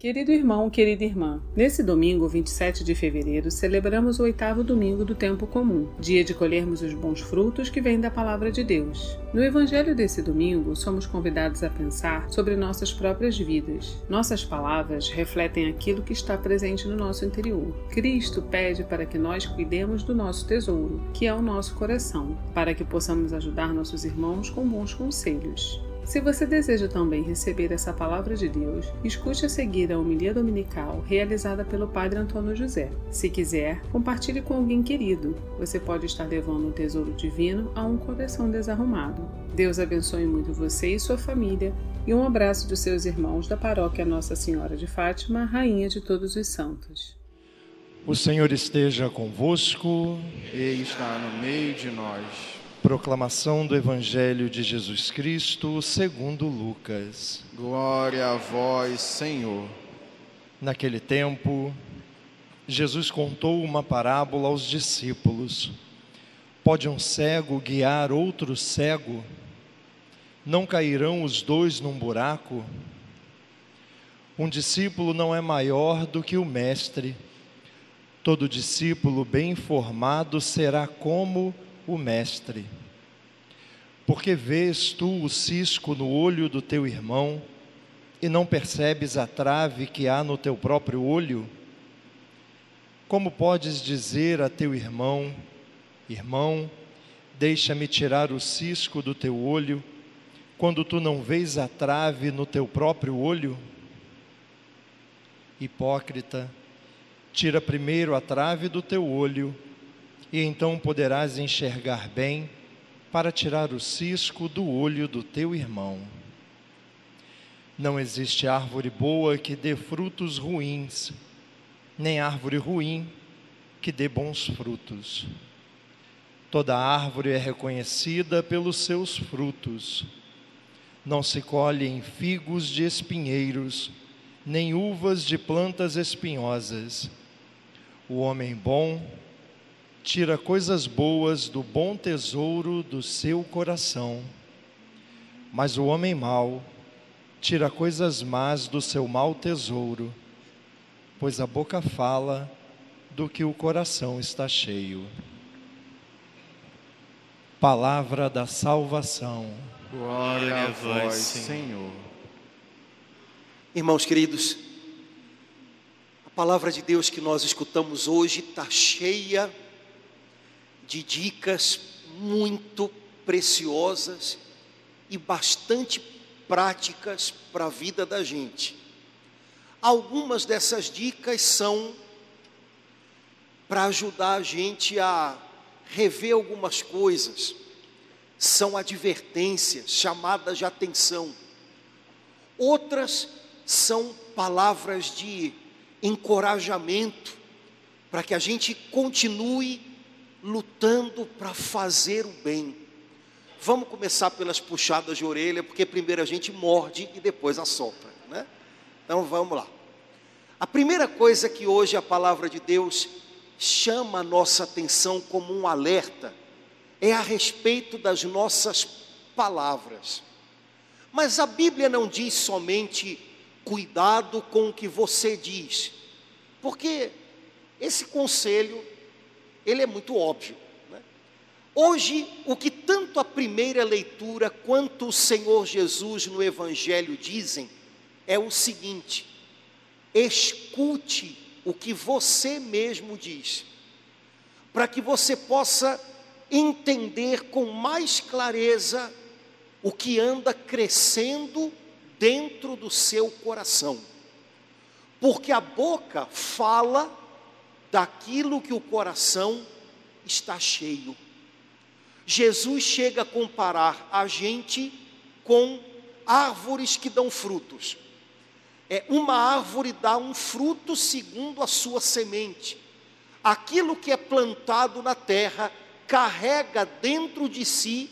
Querido irmão, querida irmã, nesse domingo, 27 de fevereiro, celebramos o oitavo domingo do tempo comum, dia de colhermos os bons frutos que vêm da palavra de Deus. No evangelho desse domingo, somos convidados a pensar sobre nossas próprias vidas. Nossas palavras refletem aquilo que está presente no nosso interior. Cristo pede para que nós cuidemos do nosso tesouro, que é o nosso coração, para que possamos ajudar nossos irmãos com bons conselhos. Se você deseja também receber essa palavra de Deus, escute a seguir a homilia dominical realizada pelo Padre Antônio José. Se quiser, compartilhe com alguém querido. Você pode estar levando um tesouro divino a um coração desarrumado. Deus abençoe muito você e sua família e um abraço dos seus irmãos da paróquia Nossa Senhora de Fátima, Rainha de Todos os Santos. O Senhor esteja convosco. Ele está no meio de nós. Proclamação do Evangelho de Jesus Cristo segundo Lucas. Glória a vós, Senhor. Naquele tempo, Jesus contou uma parábola aos discípulos. Pode um cego guiar outro cego? Não cairão os dois num buraco? Um discípulo não é maior do que o mestre. Todo discípulo bem formado será como o mestre. Porque vês tu o cisco no olho do teu irmão e não percebes a trave que há no teu próprio olho? Como podes dizer a teu irmão: Irmão, deixa-me tirar o cisco do teu olho, quando tu não vês a trave no teu próprio olho? Hipócrita, tira primeiro a trave do teu olho e então poderás enxergar bem para tirar o cisco do olho do teu irmão. Não existe árvore boa que dê frutos ruins, nem árvore ruim que dê bons frutos. Toda árvore é reconhecida pelos seus frutos. Não se colhem figos de espinheiros, nem uvas de plantas espinhosas. O homem bom tira coisas boas do bom tesouro do seu coração, mas o homem mau tira coisas más do seu mau tesouro, pois a boca fala do que o coração está cheio. Palavra da salvação. Glória a vós, Senhor. Irmãos queridos, a palavra de Deus que nós escutamos hoje está cheia de dicas muito preciosas e bastante práticas para a vida da gente. Algumas dessas dicas são para ajudar a gente a rever algumas coisas, são advertências, chamadas de atenção. Outras são palavras de encorajamento para que a gente continue lutando para fazer o bem. Vamos começar pelas puxadas de orelha, porque primeiro a gente morde e depois assopra, né? Então vamos lá. A primeira coisa que hoje a palavra de Deus chama a nossa atenção como um alerta é a respeito das nossas palavras. Mas a Bíblia não diz somente cuidado com o que você diz, porque esse conselho ele é muito óbvio. Né? Hoje, o que tanto a primeira leitura quanto o Senhor Jesus no Evangelho dizem é o seguinte: escute o que você mesmo diz, para que você possa entender com mais clareza o que anda crescendo dentro do seu coração. Porque a boca fala daquilo que o coração está cheio. Jesus chega a comparar a gente com árvores que dão frutos. É, uma árvore dá um fruto segundo a sua semente. Aquilo que é plantado na terra carrega dentro de si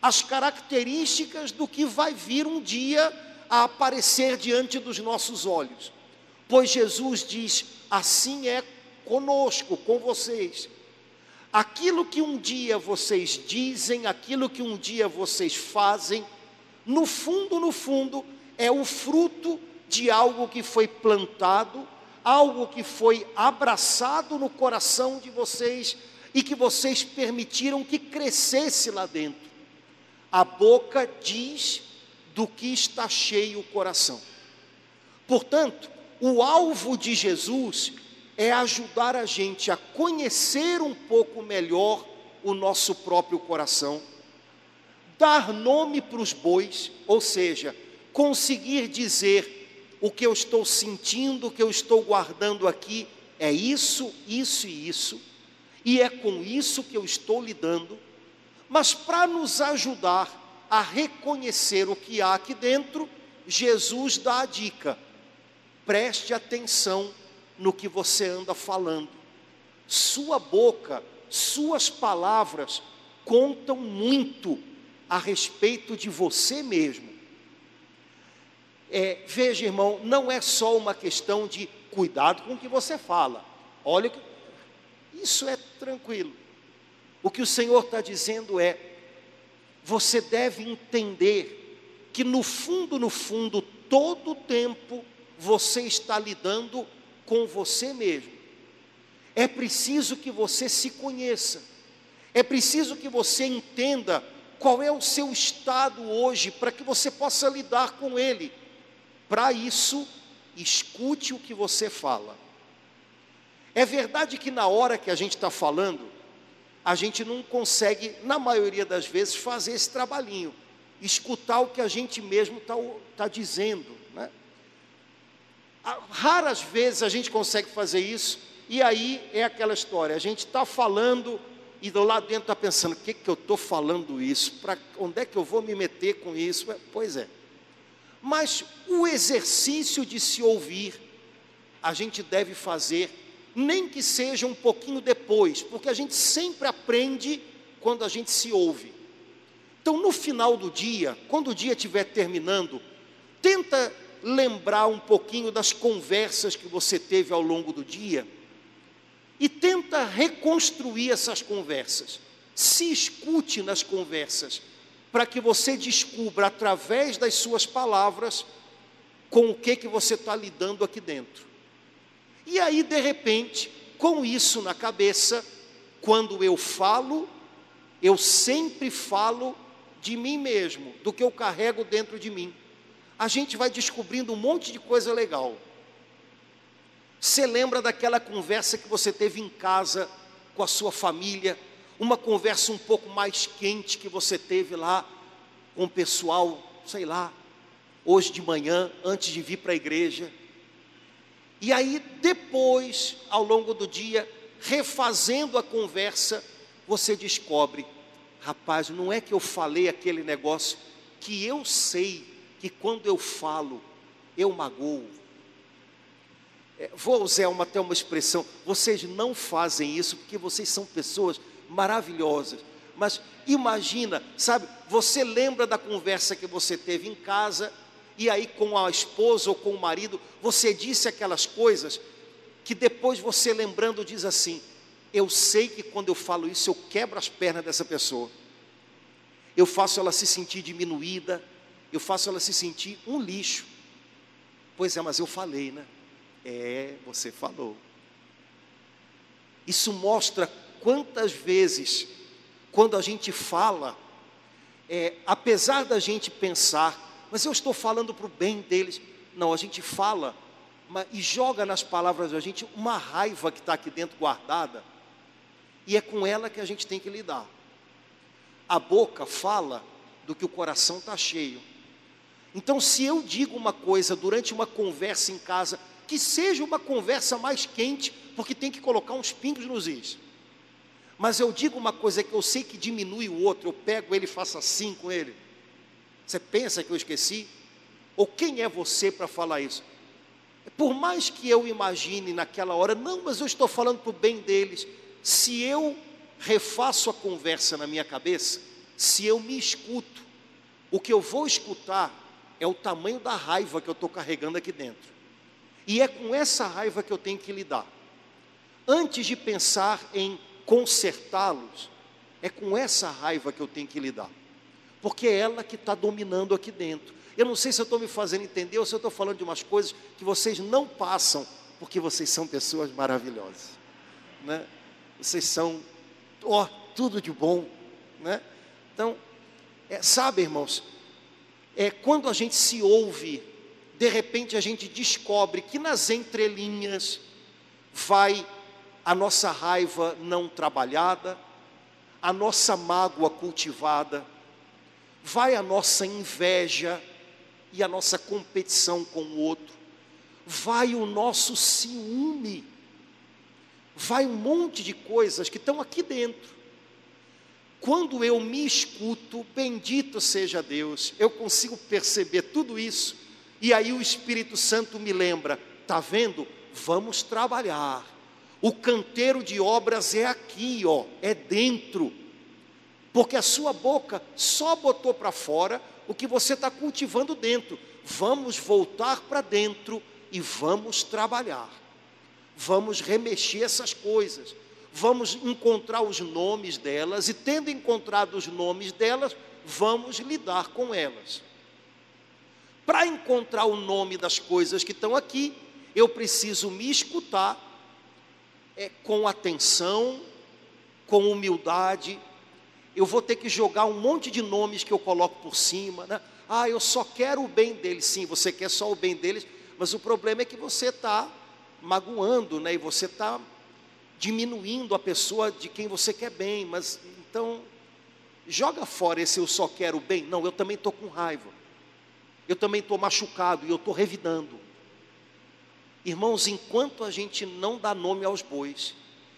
as características do que vai vir um dia a aparecer diante dos nossos olhos. Pois Jesus diz: assim é conosco, com vocês. Aquilo que um dia vocês dizem, aquilo que um dia vocês fazem, no fundo, no fundo, é o fruto de algo que foi plantado, algo que foi abraçado no coração de vocês e que vocês permitiram que crescesse lá dentro. A boca diz do que está cheio o coração. Portanto, o alvo de Jesus é ajudar a gente a conhecer um pouco melhor o nosso próprio coração, dar nome para os bois, ou seja, conseguir dizer o que eu estou sentindo, o que eu estou guardando aqui, é isso, isso e isso, e é com isso que eu estou lidando, mas para nos ajudar a reconhecer o que há aqui dentro, Jesus dá a dica: preste atenção no que você anda falando. Sua boca, suas palavras contam muito a respeito de você mesmo. É, veja, irmão, não é só uma questão de cuidado com o que você fala. Olha, isso é tranquilo. O que o Senhor está dizendo é: você deve entender que no fundo, no fundo, todo o tempo você está lidando com você mesmo. É preciso que você se conheça. É preciso que você entenda qual é o seu estado hoje para que você possa lidar com ele. Para isso, escute o que você fala. É verdade que na hora que a gente está falando, a gente não consegue, na maioria das vezes, fazer esse trabalhinho, escutar o que a gente mesmo está tá dizendo. Raras vezes a gente consegue fazer isso, e aí é aquela história: a gente está falando e do lado dentro está pensando: o que, que eu estou falando isso? Para onde é que eu vou me meter com isso? Pois é. Mas o exercício de se ouvir, a gente deve fazer nem que seja um pouquinho depois, porque a gente sempre aprende quando a gente se ouve. Então, no final do dia, quando o dia estiver terminando, tenta lembrar um pouquinho das conversas que você teve ao longo do dia e tenta reconstruir essas conversas. Se escute nas conversas, para que você descubra através das suas palavras com o que que você está lidando aqui dentro. E aí, de repente, com isso na cabeça, quando eu falo, eu sempre falo de mim mesmo, do que eu carrego dentro de mim. A gente vai descobrindo um monte de coisa legal. Você lembra daquela conversa que você teve em casa com a sua família, uma conversa um pouco mais quente que você teve lá com o pessoal, sei lá, hoje de manhã, antes de vir para a igreja. E aí, depois, ao longo do dia, refazendo a conversa, você descobre: rapaz, não é que eu falei aquele negócio que eu sei que quando eu falo, eu magoo. É, vou usar uma, até uma expressão: vocês não fazem isso porque vocês são pessoas maravilhosas. Mas imagina, sabe, você lembra da conversa que você teve em casa e aí com a esposa ou com o marido, você disse aquelas coisas que depois você lembrando diz assim: Eu sei que quando eu falo isso eu quebro as pernas dessa pessoa, eu faço ela se sentir diminuída, eu faço ela se sentir um lixo. Pois é, mas eu falei, né? É, você falou. Isso mostra quantas vezes, quando a gente fala, é, apesar da gente pensar mas eu estou falando para o bem deles. Não, a gente fala uma, e joga nas palavras da gente uma raiva que está aqui dentro guardada, e é com ela que a gente tem que lidar. A boca fala do que o coração está cheio. Então, se eu digo uma coisa durante uma conversa em casa, que seja uma conversa mais quente, porque tem que colocar uns pingos nos is. Mas eu digo uma coisa que eu sei que diminui o outro, eu pego ele e faço assim com ele. Você pensa que eu esqueci? Ou quem é você para falar isso? Por mais que eu imagine naquela hora, não, mas eu estou falando para o bem deles. Se eu refaço a conversa na minha cabeça, se eu me escuto, o que eu vou escutar é o tamanho da raiva que eu estou carregando aqui dentro. E é com essa raiva que eu tenho que lidar. Antes de pensar em consertá-los, é com essa raiva que eu tenho que lidar porque é ela que está dominando aqui dentro. Eu não sei se eu estou me fazendo entender ou se eu estou falando de umas coisas que vocês não passam, porque vocês são pessoas maravilhosas, né? Vocês são, ó, tudo de bom, né? Então, é, sabe, irmãos, é quando a gente se ouve, de repente a gente descobre que nas entrelinhas vai a nossa raiva não trabalhada, a nossa mágoa cultivada, vai a nossa inveja e a nossa competição com o outro, vai o nosso ciúme, vai um monte de coisas que estão aqui dentro. Quando eu me escuto, bendito seja Deus, eu consigo perceber tudo isso, e aí o Espírito Santo me lembra: está vendo? Vamos trabalhar o canteiro de obras é aqui, ó, é dentro. Porque a sua boca só botou para fora o que você está cultivando dentro. Vamos voltar para dentro e vamos trabalhar. Vamos remexer essas coisas. Vamos encontrar os nomes delas e, tendo encontrado os nomes delas, vamos lidar com elas. Para encontrar o nome das coisas que estão aqui, eu preciso me escutar é, com atenção, com humildade. Eu vou ter que jogar um monte de nomes que eu coloco por cima. Né? Ah, eu só quero o bem deles. Sim, você quer só o bem deles, mas o problema é que você está magoando, né? E você está diminuindo a pessoa de quem você quer bem. Mas então, joga fora esse eu só quero bem. Não, eu também estou com raiva. Eu também estou machucado e eu estou revidando. Irmãos, enquanto a gente não dá nome aos bois,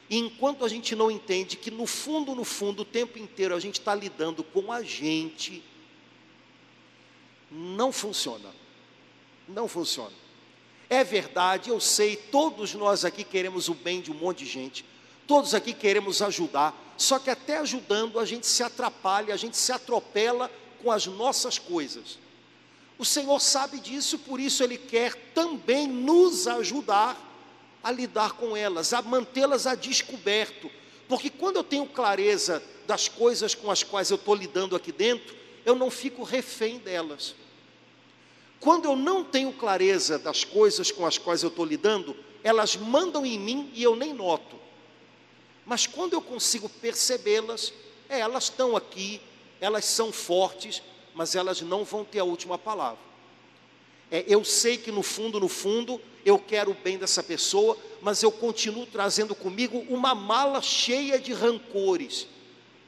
e enquanto a gente não entende que no fundo, no fundo, o tempo inteiro a gente está lidando com a gente, não funciona. Não funciona. É verdade, eu sei, todos nós aqui queremos o bem de um monte de gente, todos aqui queremos ajudar, só que até ajudando a gente se atrapalha, a gente se atropela com as nossas coisas. O Senhor sabe disso, por isso Ele quer também nos ajudar a lidar com elas, a mantê-las a descoberto. Porque quando eu tenho clareza das coisas com as quais eu estou lidando aqui dentro, eu não fico refém delas. Quando eu não tenho clareza das coisas com as quais eu estou lidando, elas mandam em mim e eu nem noto. Mas quando eu consigo percebê-las, é, elas estão aqui, elas são fortes, mas elas não vão ter a última palavra. É, eu sei que no fundo, no fundo, eu quero o bem dessa pessoa, mas eu continuo trazendo comigo uma mala cheia de rancores,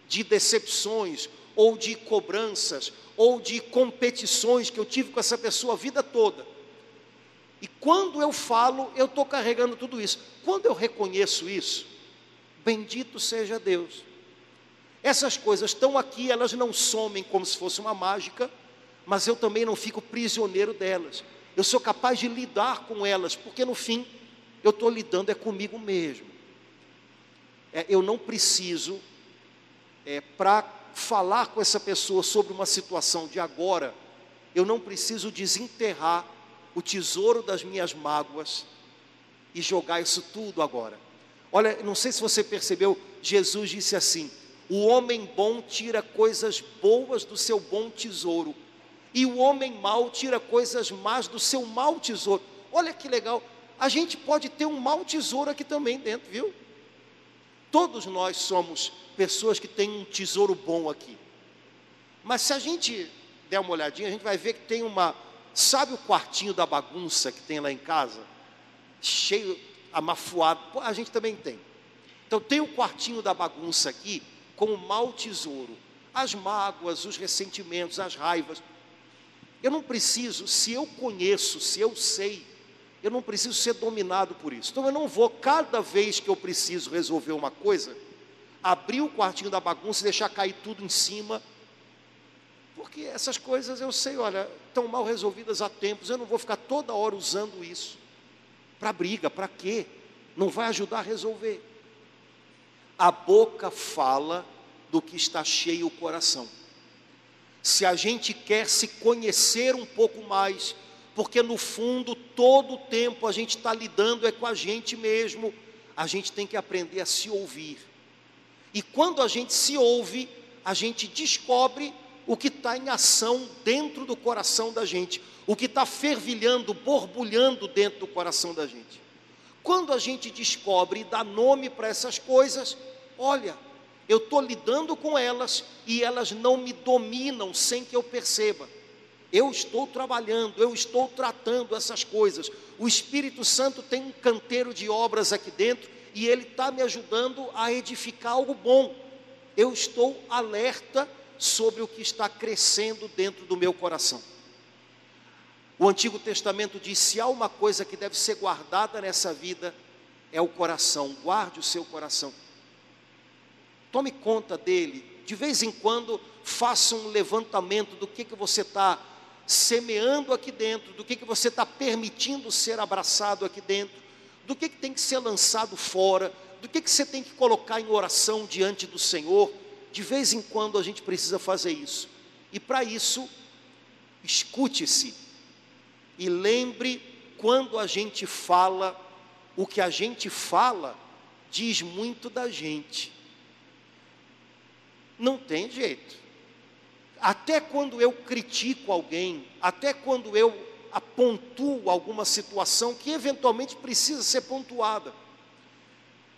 de decepções, ou de cobranças, ou de competições que eu tive com essa pessoa a vida toda. E quando eu falo, eu estou carregando tudo isso. Quando eu reconheço isso, bendito seja Deus. Essas coisas estão aqui, elas não somem como se fosse uma mágica, mas eu também não fico prisioneiro delas. Eu sou capaz de lidar com elas, porque no fim eu estou lidando é comigo mesmo. É, eu não preciso, é, para falar com essa pessoa sobre uma situação de agora, eu não preciso desenterrar o tesouro das minhas mágoas e jogar isso tudo agora. Olha, não sei se você percebeu, Jesus disse assim: o homem bom tira coisas boas do seu bom tesouro, e o homem mau tira coisas más do seu mau tesouro. Olha que legal, a gente pode ter um mau tesouro aqui também dentro, viu? Todos nós somos pessoas que têm um tesouro bom aqui. Mas se a gente der uma olhadinha, a gente vai ver que tem uma. Sabe o quartinho da bagunça que tem lá em casa? Cheio, amafuado. A gente também tem. Então tem o quartinho da bagunça aqui, como mau tesouro, as mágoas, os ressentimentos, as raivas. Eu não preciso, se eu conheço, se eu sei, eu não preciso ser dominado por isso. Então eu não vou, cada vez que eu preciso resolver uma coisa, abrir o quartinho da bagunça e deixar cair tudo em cima. Porque essas coisas eu sei, olha, estão mal resolvidas há tempos, eu não vou ficar toda hora usando isso. Para briga, para quê? Não vai ajudar a resolver. A boca fala do que está cheio o coração. Se a gente quer se conhecer um pouco mais, porque no fundo todo o tempo a gente está lidando é com a gente mesmo, a gente tem que aprender a se ouvir. E quando a gente se ouve, a gente descobre o que está em ação dentro do coração da gente, o que está fervilhando, borbulhando dentro do coração da gente. Quando a gente descobre e dá nome para essas coisas, olha, eu estou lidando com elas e elas não me dominam sem que eu perceba. Eu estou trabalhando, eu estou tratando essas coisas. O Espírito Santo tem um canteiro de obras aqui dentro e ele está me ajudando a edificar algo bom. Eu estou alerta sobre o que está crescendo dentro do meu coração. O Antigo Testamento diz: se há uma coisa que deve ser guardada nessa vida, é o coração. Guarde o seu coração. Tome conta dele. De vez em quando, faça um levantamento do que, que você está semeando aqui dentro, do que, que você está permitindo ser abraçado aqui dentro, do que, que tem que ser lançado fora, do que, que você tem que colocar em oração diante do Senhor. De vez em quando a gente precisa fazer isso. E para isso, escute-se e lembre quando a gente fala, o que a gente fala diz muito da gente. Não tem jeito. Até quando eu critico alguém, até quando eu apontuo alguma situação que eventualmente precisa ser pontuada,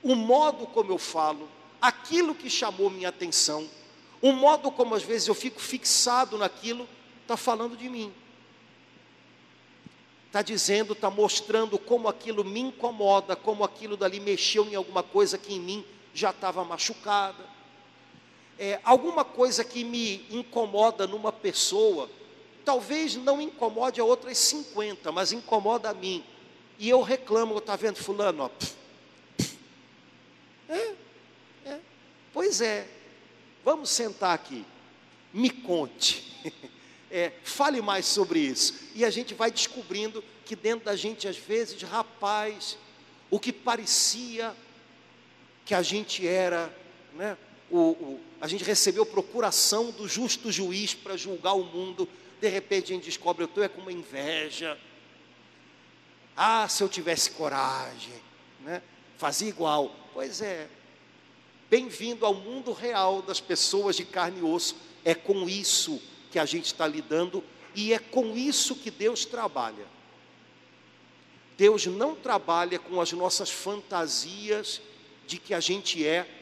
o modo como eu falo, aquilo que chamou minha atenção, o modo como às vezes eu fico fixado naquilo, está falando de mim. Está dizendo, está mostrando como aquilo me incomoda, como aquilo dali mexeu em alguma coisa que em mim já estava machucada é, alguma coisa que me incomoda numa pessoa, talvez não incomode a outras 50, mas incomoda a mim. E eu reclamo, está vendo fulano? Ó, é, é, pois é, vamos sentar aqui, me conte, é, fale mais sobre isso. E a gente vai descobrindo que dentro da gente, às vezes, rapaz, o que parecia que a gente era, né, o, o a gente recebeu procuração do justo juiz para julgar o mundo, de repente a gente descobre, eu estou é com uma inveja. Ah, se eu tivesse coragem, né? fazia igual. Pois é, bem-vindo ao mundo real das pessoas de carne e osso. É com isso que a gente está lidando e é com isso que Deus trabalha. Deus não trabalha com as nossas fantasias de que a gente é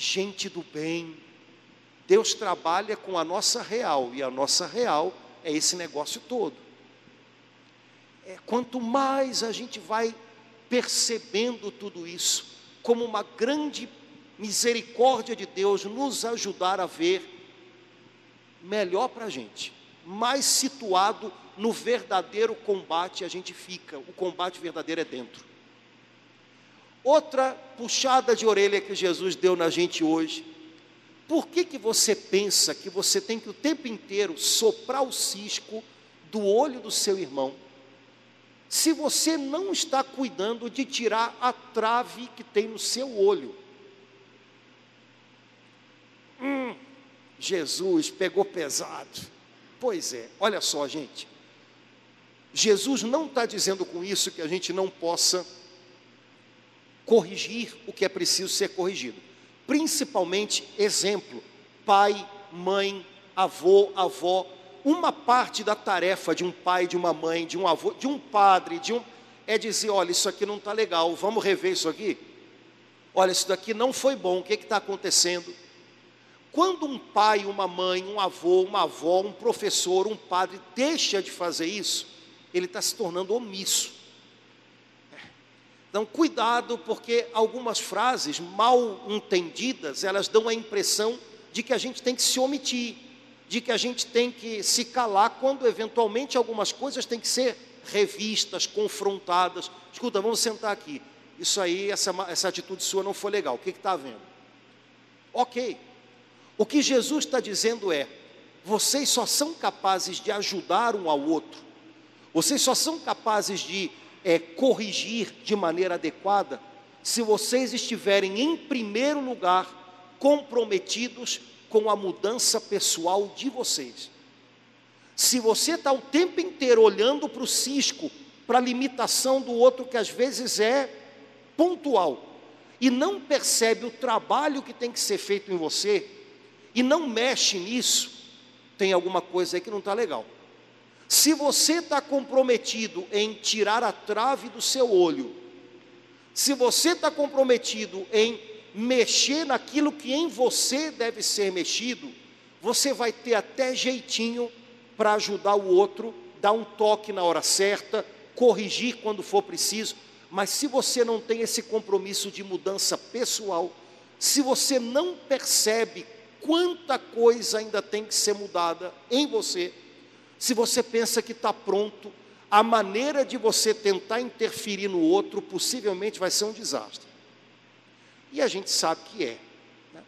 gente do bem. Deus trabalha com a nossa real, e a nossa real é esse negócio todo. É, quanto mais a gente vai percebendo tudo isso, como uma grande misericórdia de Deus nos ajudar a ver, melhor para a gente, mais situado no verdadeiro combate a gente fica, o combate verdadeiro é dentro. Outra puxada de orelha que Jesus deu na gente hoje. Por que, que você pensa que você tem que o tempo inteiro soprar o cisco do olho do seu irmão, se você não está cuidando de tirar a trave que tem no seu olho? Hum, Jesus pegou pesado. Pois é, olha só, gente. Jesus não está dizendo com isso que a gente não possa corrigir o que é preciso ser corrigido. Principalmente, exemplo, pai, mãe, avô, avó. Uma parte da tarefa de um pai, de uma mãe, de um avô, de um padre, de um é dizer, olha, isso aqui não está legal, vamos rever isso aqui? Olha, isso daqui não foi bom, o que está acontecendo? Quando um pai, uma mãe, um avô, uma avó, um professor, um padre deixa de fazer isso, ele está se tornando omisso. Então, cuidado, porque algumas frases mal entendidas, elas dão a impressão de que a gente tem que se omitir, de que a gente tem que se calar, quando eventualmente algumas coisas têm que ser revistas, confrontadas. Escuta, vamos sentar aqui. Isso aí, essa, essa atitude sua não foi legal. O que está vendo? Ok. O que Jesus está dizendo é: vocês só são capazes de ajudar um ao outro, vocês só são capazes de é, corrigir de maneira adequada se vocês estiverem, em primeiro lugar, comprometidos com a mudança pessoal de vocês. Se você está o tempo inteiro olhando para o cisco, para a limitação do outro, que às vezes é pontual, e não percebe o trabalho que tem que ser feito em você, e não mexe nisso, tem alguma coisa aí que não está legal. Se você está comprometido em tirar a trave do seu olho, se você está comprometido em mexer naquilo que em você deve ser mexido, você vai ter até jeitinho para ajudar o outro, dar um toque na hora certa, corrigir quando for preciso. Mas se você não tem esse compromisso de mudança pessoal, se você não percebe quanta coisa ainda tem que ser mudada em você, se você pensa que está pronto, a maneira de você tentar interferir no outro possivelmente vai ser um desastre. E a gente sabe que é. Né?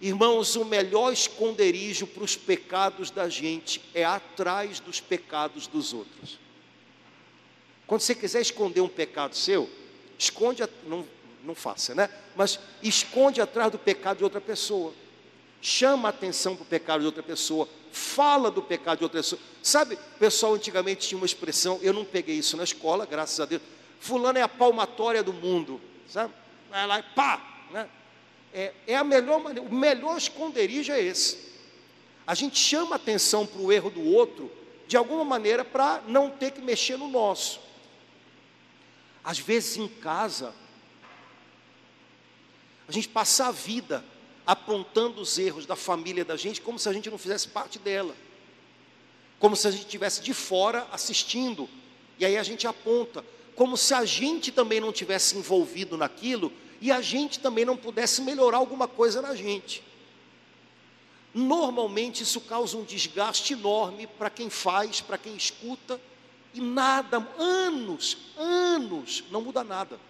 Irmãos, o melhor esconderijo para os pecados da gente é atrás dos pecados dos outros. Quando você quiser esconder um pecado seu, esconde, não, não faça, né? Mas esconde atrás do pecado de outra pessoa. Chama a atenção para o pecado de outra pessoa. Fala do pecado de outra pessoa. Sabe, pessoal antigamente tinha uma expressão, eu não peguei isso na escola, graças a Deus. Fulano é a palmatória do mundo, sabe? vai lá e pá, né? É, é a melhor maneira, o melhor esconderijo é esse. A gente chama atenção para o erro do outro, de alguma maneira, para não ter que mexer no nosso. Às vezes em casa, a gente passa a vida apontando os erros da família da gente como se a gente não fizesse parte dela. Como se a gente estivesse de fora assistindo. E aí a gente aponta como se a gente também não tivesse envolvido naquilo e a gente também não pudesse melhorar alguma coisa na gente. Normalmente isso causa um desgaste enorme para quem faz, para quem escuta, e nada, anos, anos, não muda nada.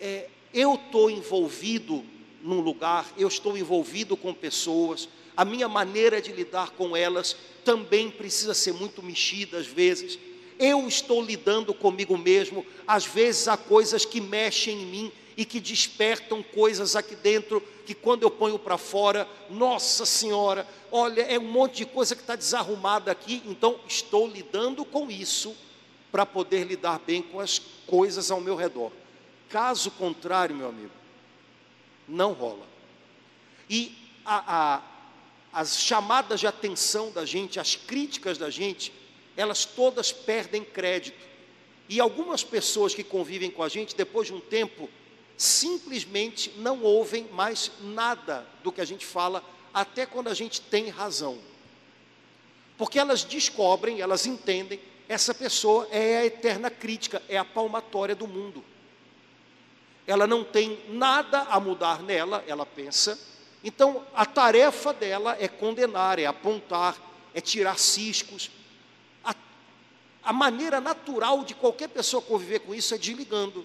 É, eu estou envolvido num lugar, eu estou envolvido com pessoas, a minha maneira de lidar com elas também precisa ser muito mexida às vezes eu estou lidando comigo mesmo, às vezes há coisas que mexem em mim e que despertam coisas aqui dentro que quando eu ponho para fora, nossa senhora, olha, é um monte de coisa que está desarrumada aqui, então estou lidando com isso para poder lidar bem com as coisas ao meu redor. Caso contrário, meu amigo, não rola. E a, a, as chamadas de atenção da gente, as críticas da gente, elas todas perdem crédito. E algumas pessoas que convivem com a gente, depois de um tempo, simplesmente não ouvem mais nada do que a gente fala, até quando a gente tem razão. Porque elas descobrem, elas entendem, essa pessoa é a eterna crítica, é a palmatória do mundo. Ela não tem nada a mudar nela, ela pensa. Então, a tarefa dela é condenar, é apontar, é tirar ciscos, a maneira natural de qualquer pessoa conviver com isso é desligando.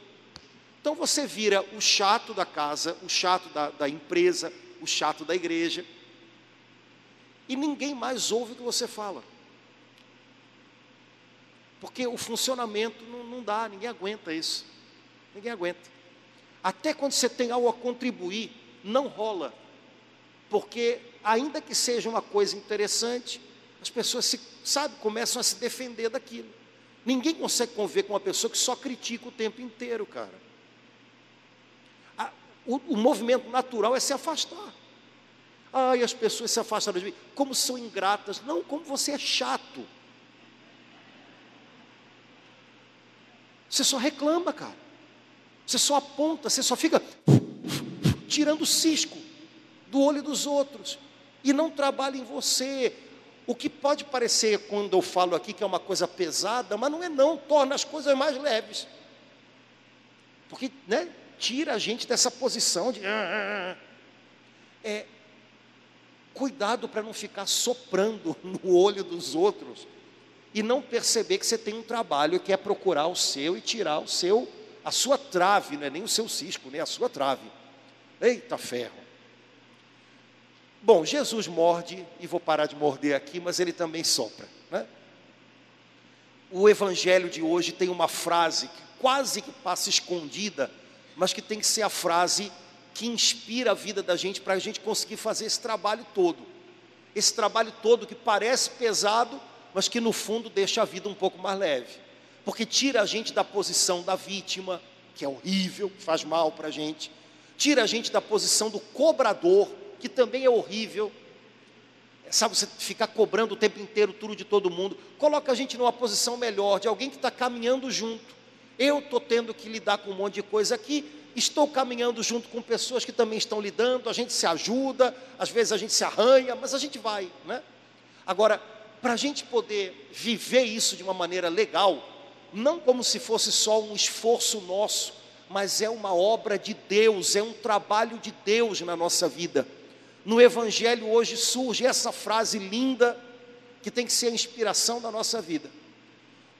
Então você vira o chato da casa, o chato da, da empresa, o chato da igreja, e ninguém mais ouve o que você fala. Porque o funcionamento não, não dá, ninguém aguenta isso. Ninguém aguenta. Até quando você tem algo a contribuir, não rola. Porque, ainda que seja uma coisa interessante, as pessoas se, sabe, começam a se defender daquilo. Ninguém consegue conviver com uma pessoa que só critica o tempo inteiro, cara. A, o, o, movimento natural é se afastar. Ai, as pessoas se afastaram de mim. Como são ingratas. Não, como você é chato. Você só reclama, cara. Você só aponta, você só fica tirando cisco do olho dos outros. E não trabalha em você, o que pode parecer, quando eu falo aqui, que é uma coisa pesada, mas não é não, torna as coisas mais leves. Porque, né, tira a gente dessa posição de... Ah, ah, ah. É, cuidado para não ficar soprando no olho dos outros e não perceber que você tem um trabalho que é procurar o seu e tirar o seu, a sua trave, não é nem o seu cisco, nem a sua trave. Eita ferro. Bom, Jesus morde, e vou parar de morder aqui, mas ele também sopra. Né? O evangelho de hoje tem uma frase que quase que passa escondida, mas que tem que ser a frase que inspira a vida da gente para a gente conseguir fazer esse trabalho todo. Esse trabalho todo que parece pesado, mas que no fundo deixa a vida um pouco mais leve. Porque tira a gente da posição da vítima, que é horrível, que faz mal para a gente, tira a gente da posição do cobrador, que também é horrível. Sabe, você ficar cobrando o tempo inteiro tudo de todo mundo. Coloca a gente numa posição melhor, de alguém que está caminhando junto. Eu estou tendo que lidar com um monte de coisa aqui, estou caminhando junto com pessoas que também estão lidando, a gente se ajuda, às vezes a gente se arranha, mas a gente vai, né? Agora, para a gente poder viver isso de uma maneira legal, não como se fosse só um esforço nosso, mas é uma obra de Deus, é um trabalho de Deus na nossa vida. No Evangelho hoje surge essa frase linda, que tem que ser a inspiração da nossa vida.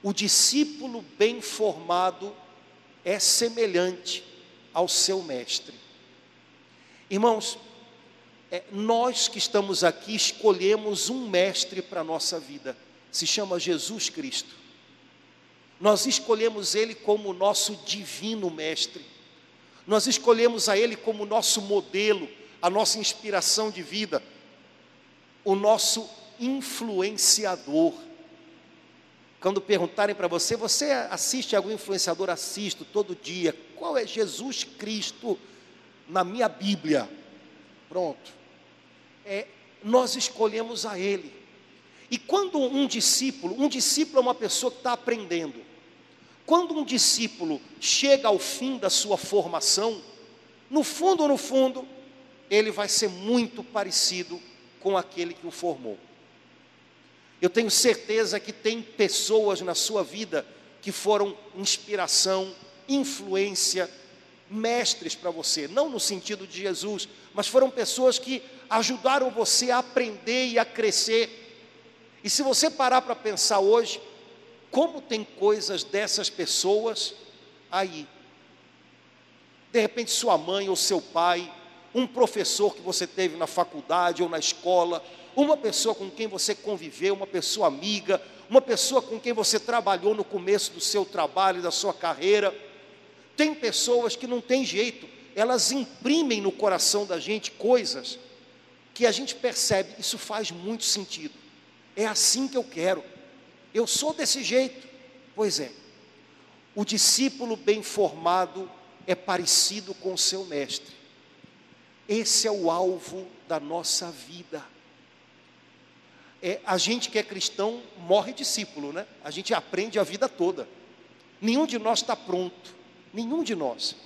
O discípulo bem formado é semelhante ao seu mestre. Irmãos, é, nós que estamos aqui escolhemos um mestre para a nossa vida, se chama Jesus Cristo. Nós escolhemos Ele como nosso divino mestre, nós escolhemos a Ele como nosso modelo, a nossa inspiração de vida, o nosso influenciador. Quando perguntarem para você, você assiste algum influenciador? Assisto todo dia. Qual é Jesus Cristo na minha Bíblia? Pronto é, nós escolhemos a Ele. E quando um discípulo, um discípulo é uma pessoa que está aprendendo. Quando um discípulo chega ao fim da sua formação, no fundo, no fundo, ele vai ser muito parecido com aquele que o formou. Eu tenho certeza que tem pessoas na sua vida que foram inspiração, influência, mestres para você, não no sentido de Jesus, mas foram pessoas que ajudaram você a aprender e a crescer. E se você parar para pensar hoje, como tem coisas dessas pessoas aí? De repente, sua mãe ou seu pai, um professor que você teve na faculdade ou na escola, uma pessoa com quem você conviveu, uma pessoa amiga, uma pessoa com quem você trabalhou no começo do seu trabalho, da sua carreira tem pessoas que não tem jeito, elas imprimem no coração da gente coisas que a gente percebe, isso faz muito sentido. É assim que eu quero. Eu sou desse jeito. Pois é. O discípulo bem formado é parecido com o seu mestre. Esse é o alvo da nossa vida. É, a gente que é cristão morre discípulo, né? A gente aprende a vida toda. Nenhum de nós está pronto. Nenhum de nós.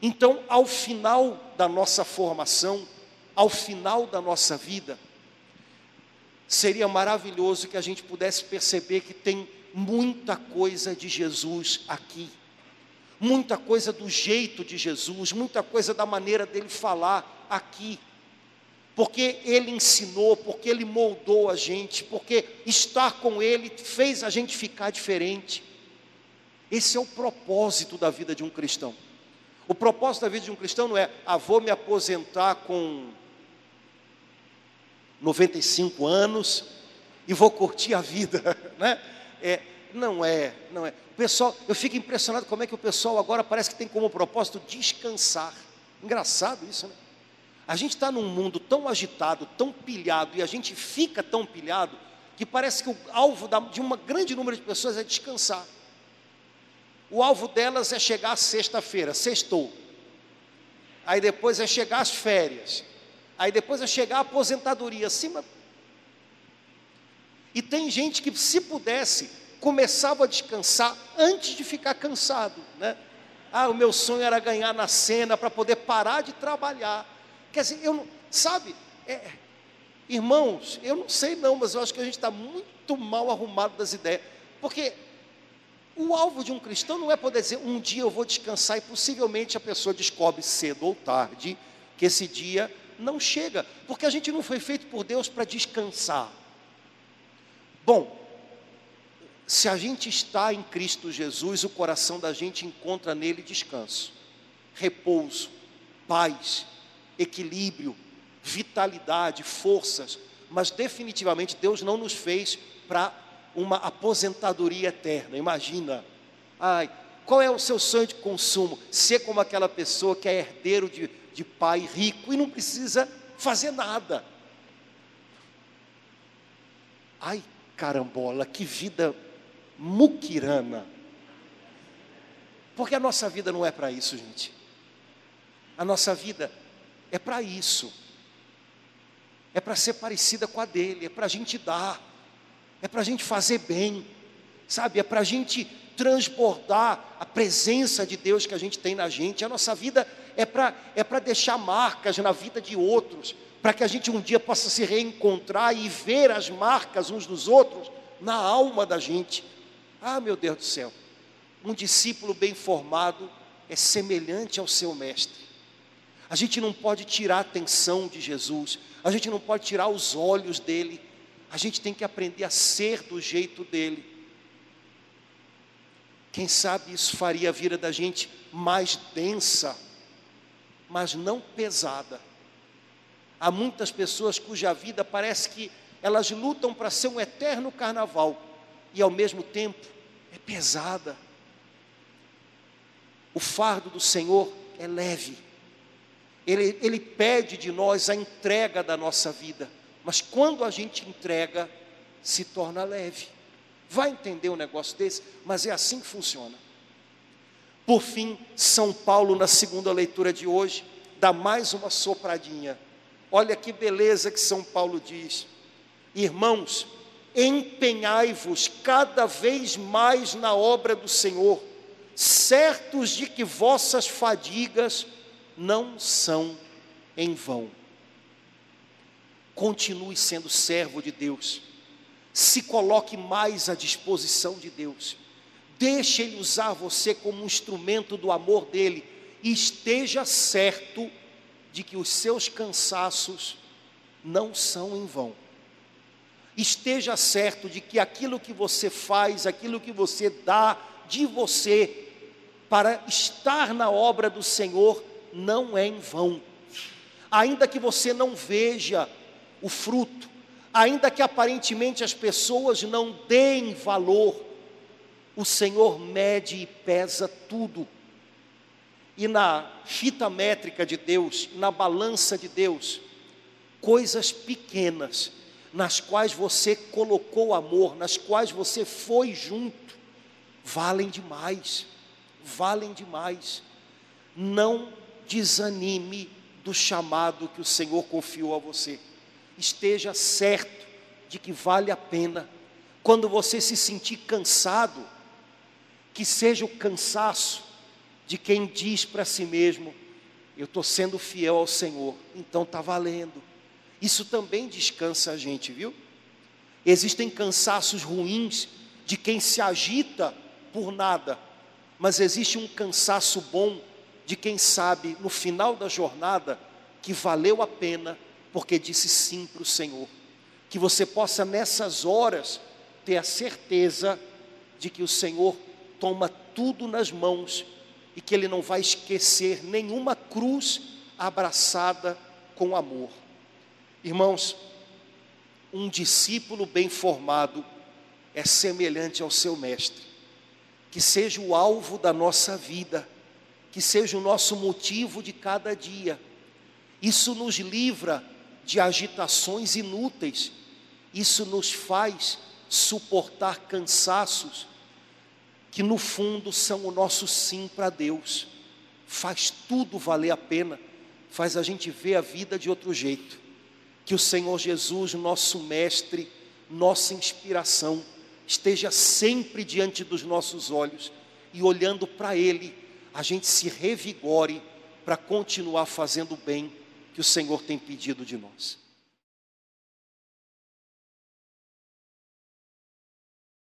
Então, ao final da nossa formação, ao final da nossa vida, seria maravilhoso que a gente pudesse perceber que tem muita coisa de Jesus aqui, muita coisa do jeito de Jesus, muita coisa da maneira dele falar aqui, porque ele ensinou, porque ele moldou a gente, porque estar com ele fez a gente ficar diferente. Esse é o propósito da vida de um cristão. O propósito da vida de um cristão não é, ah, vou me aposentar com 95 anos e vou curtir a vida, né? É, não é, não é. O pessoal, eu fico impressionado como é que o pessoal agora parece que tem como propósito descansar. Engraçado isso, né? A gente está num mundo tão agitado, tão pilhado, e a gente fica tão pilhado, que parece que o alvo de um grande número de pessoas é descansar. O alvo delas é chegar sexta-feira, sextou. Aí depois é chegar as férias. Aí depois é chegar a aposentadoria. Acima. E tem gente que, se pudesse, começava a descansar antes de ficar cansado, né? Ah, o meu sonho era ganhar na cena para poder parar de trabalhar. Quer dizer, eu não, sabe, é, irmãos, eu não sei não, mas eu acho que a gente está muito mal arrumado das ideias, porque o alvo de um cristão não é poder dizer um dia eu vou descansar e possivelmente a pessoa descobre cedo ou tarde que esse dia não chega, porque a gente não foi feito por Deus para descansar. Bom, se a gente está em Cristo Jesus, o coração da gente encontra nele descanso, repouso, paz, equilíbrio, vitalidade, forças, mas definitivamente Deus não nos fez para uma aposentadoria eterna. Imagina. Ai, qual é o seu sonho de consumo? Ser como aquela pessoa que é herdeiro de, de pai rico e não precisa fazer nada. Ai, carambola, que vida muquirana. Porque a nossa vida não é para isso, gente. A nossa vida é para isso. é para ser parecida com a dele, é para a gente dar, é para a gente fazer bem, sabe? É para a gente transbordar a presença de Deus que a gente tem na gente. A nossa vida é para é deixar marcas na vida de outros, para que a gente um dia possa se reencontrar e ver as marcas uns dos outros na alma da gente. Ah, meu Deus do céu, um discípulo bem formado é semelhante ao seu mestre. A gente não pode tirar a atenção de Jesus, a gente não pode tirar os olhos dele, a gente tem que aprender a ser do jeito dele. Quem sabe isso faria a vida da gente mais densa, mas não pesada. Há muitas pessoas cuja vida parece que elas lutam para ser um eterno carnaval e ao mesmo tempo é pesada. O fardo do Senhor é leve. Ele, ele pede de nós a entrega da nossa vida, mas quando a gente entrega, se torna leve. Vai entender um negócio desse? Mas é assim que funciona. Por fim, São Paulo, na segunda leitura de hoje, dá mais uma sopradinha. Olha que beleza que São Paulo diz: Irmãos, empenhai-vos cada vez mais na obra do Senhor, certos de que vossas fadigas não são em vão. Continue sendo servo de Deus se coloque mais à disposição de Deus. Deixe Ele usar você como um instrumento do amor dele e esteja certo de que os seus cansaços não são em vão. Esteja certo de que aquilo que você faz, aquilo que você dá de você para estar na obra do Senhor não é em vão. Ainda que você não veja o fruto, ainda que aparentemente as pessoas não deem valor, o Senhor mede e pesa tudo. E na fita métrica de Deus, na balança de Deus, coisas pequenas, nas quais você colocou amor, nas quais você foi junto, valem demais, valem demais. Não desanime do chamado que o Senhor confiou a você esteja certo de que vale a pena. Quando você se sentir cansado, que seja o cansaço de quem diz para si mesmo: Eu estou sendo fiel ao Senhor, então está valendo. Isso também descansa a gente, viu? Existem cansaços ruins de quem se agita por nada, mas existe um cansaço bom de quem sabe no final da jornada que valeu a pena porque disse sim para o Senhor. Que você possa nessas horas ter a certeza de que o Senhor toma tudo nas mãos e que Ele não vai esquecer nenhuma cruz abraçada com amor. Irmãos, um discípulo bem formado é semelhante ao seu mestre. Que seja o alvo da nossa vida, que seja o nosso motivo de cada dia. Isso nos livra de agitações inúteis. Isso nos faz suportar cansaços que no fundo são o nosso sim para Deus. Faz tudo valer a pena, faz a gente ver a vida de outro jeito. Que o Senhor Jesus, nosso mestre, nossa inspiração, esteja sempre diante dos nossos olhos e olhando para Ele, a gente se revigore para continuar fazendo bem que o Senhor tem pedido de nós.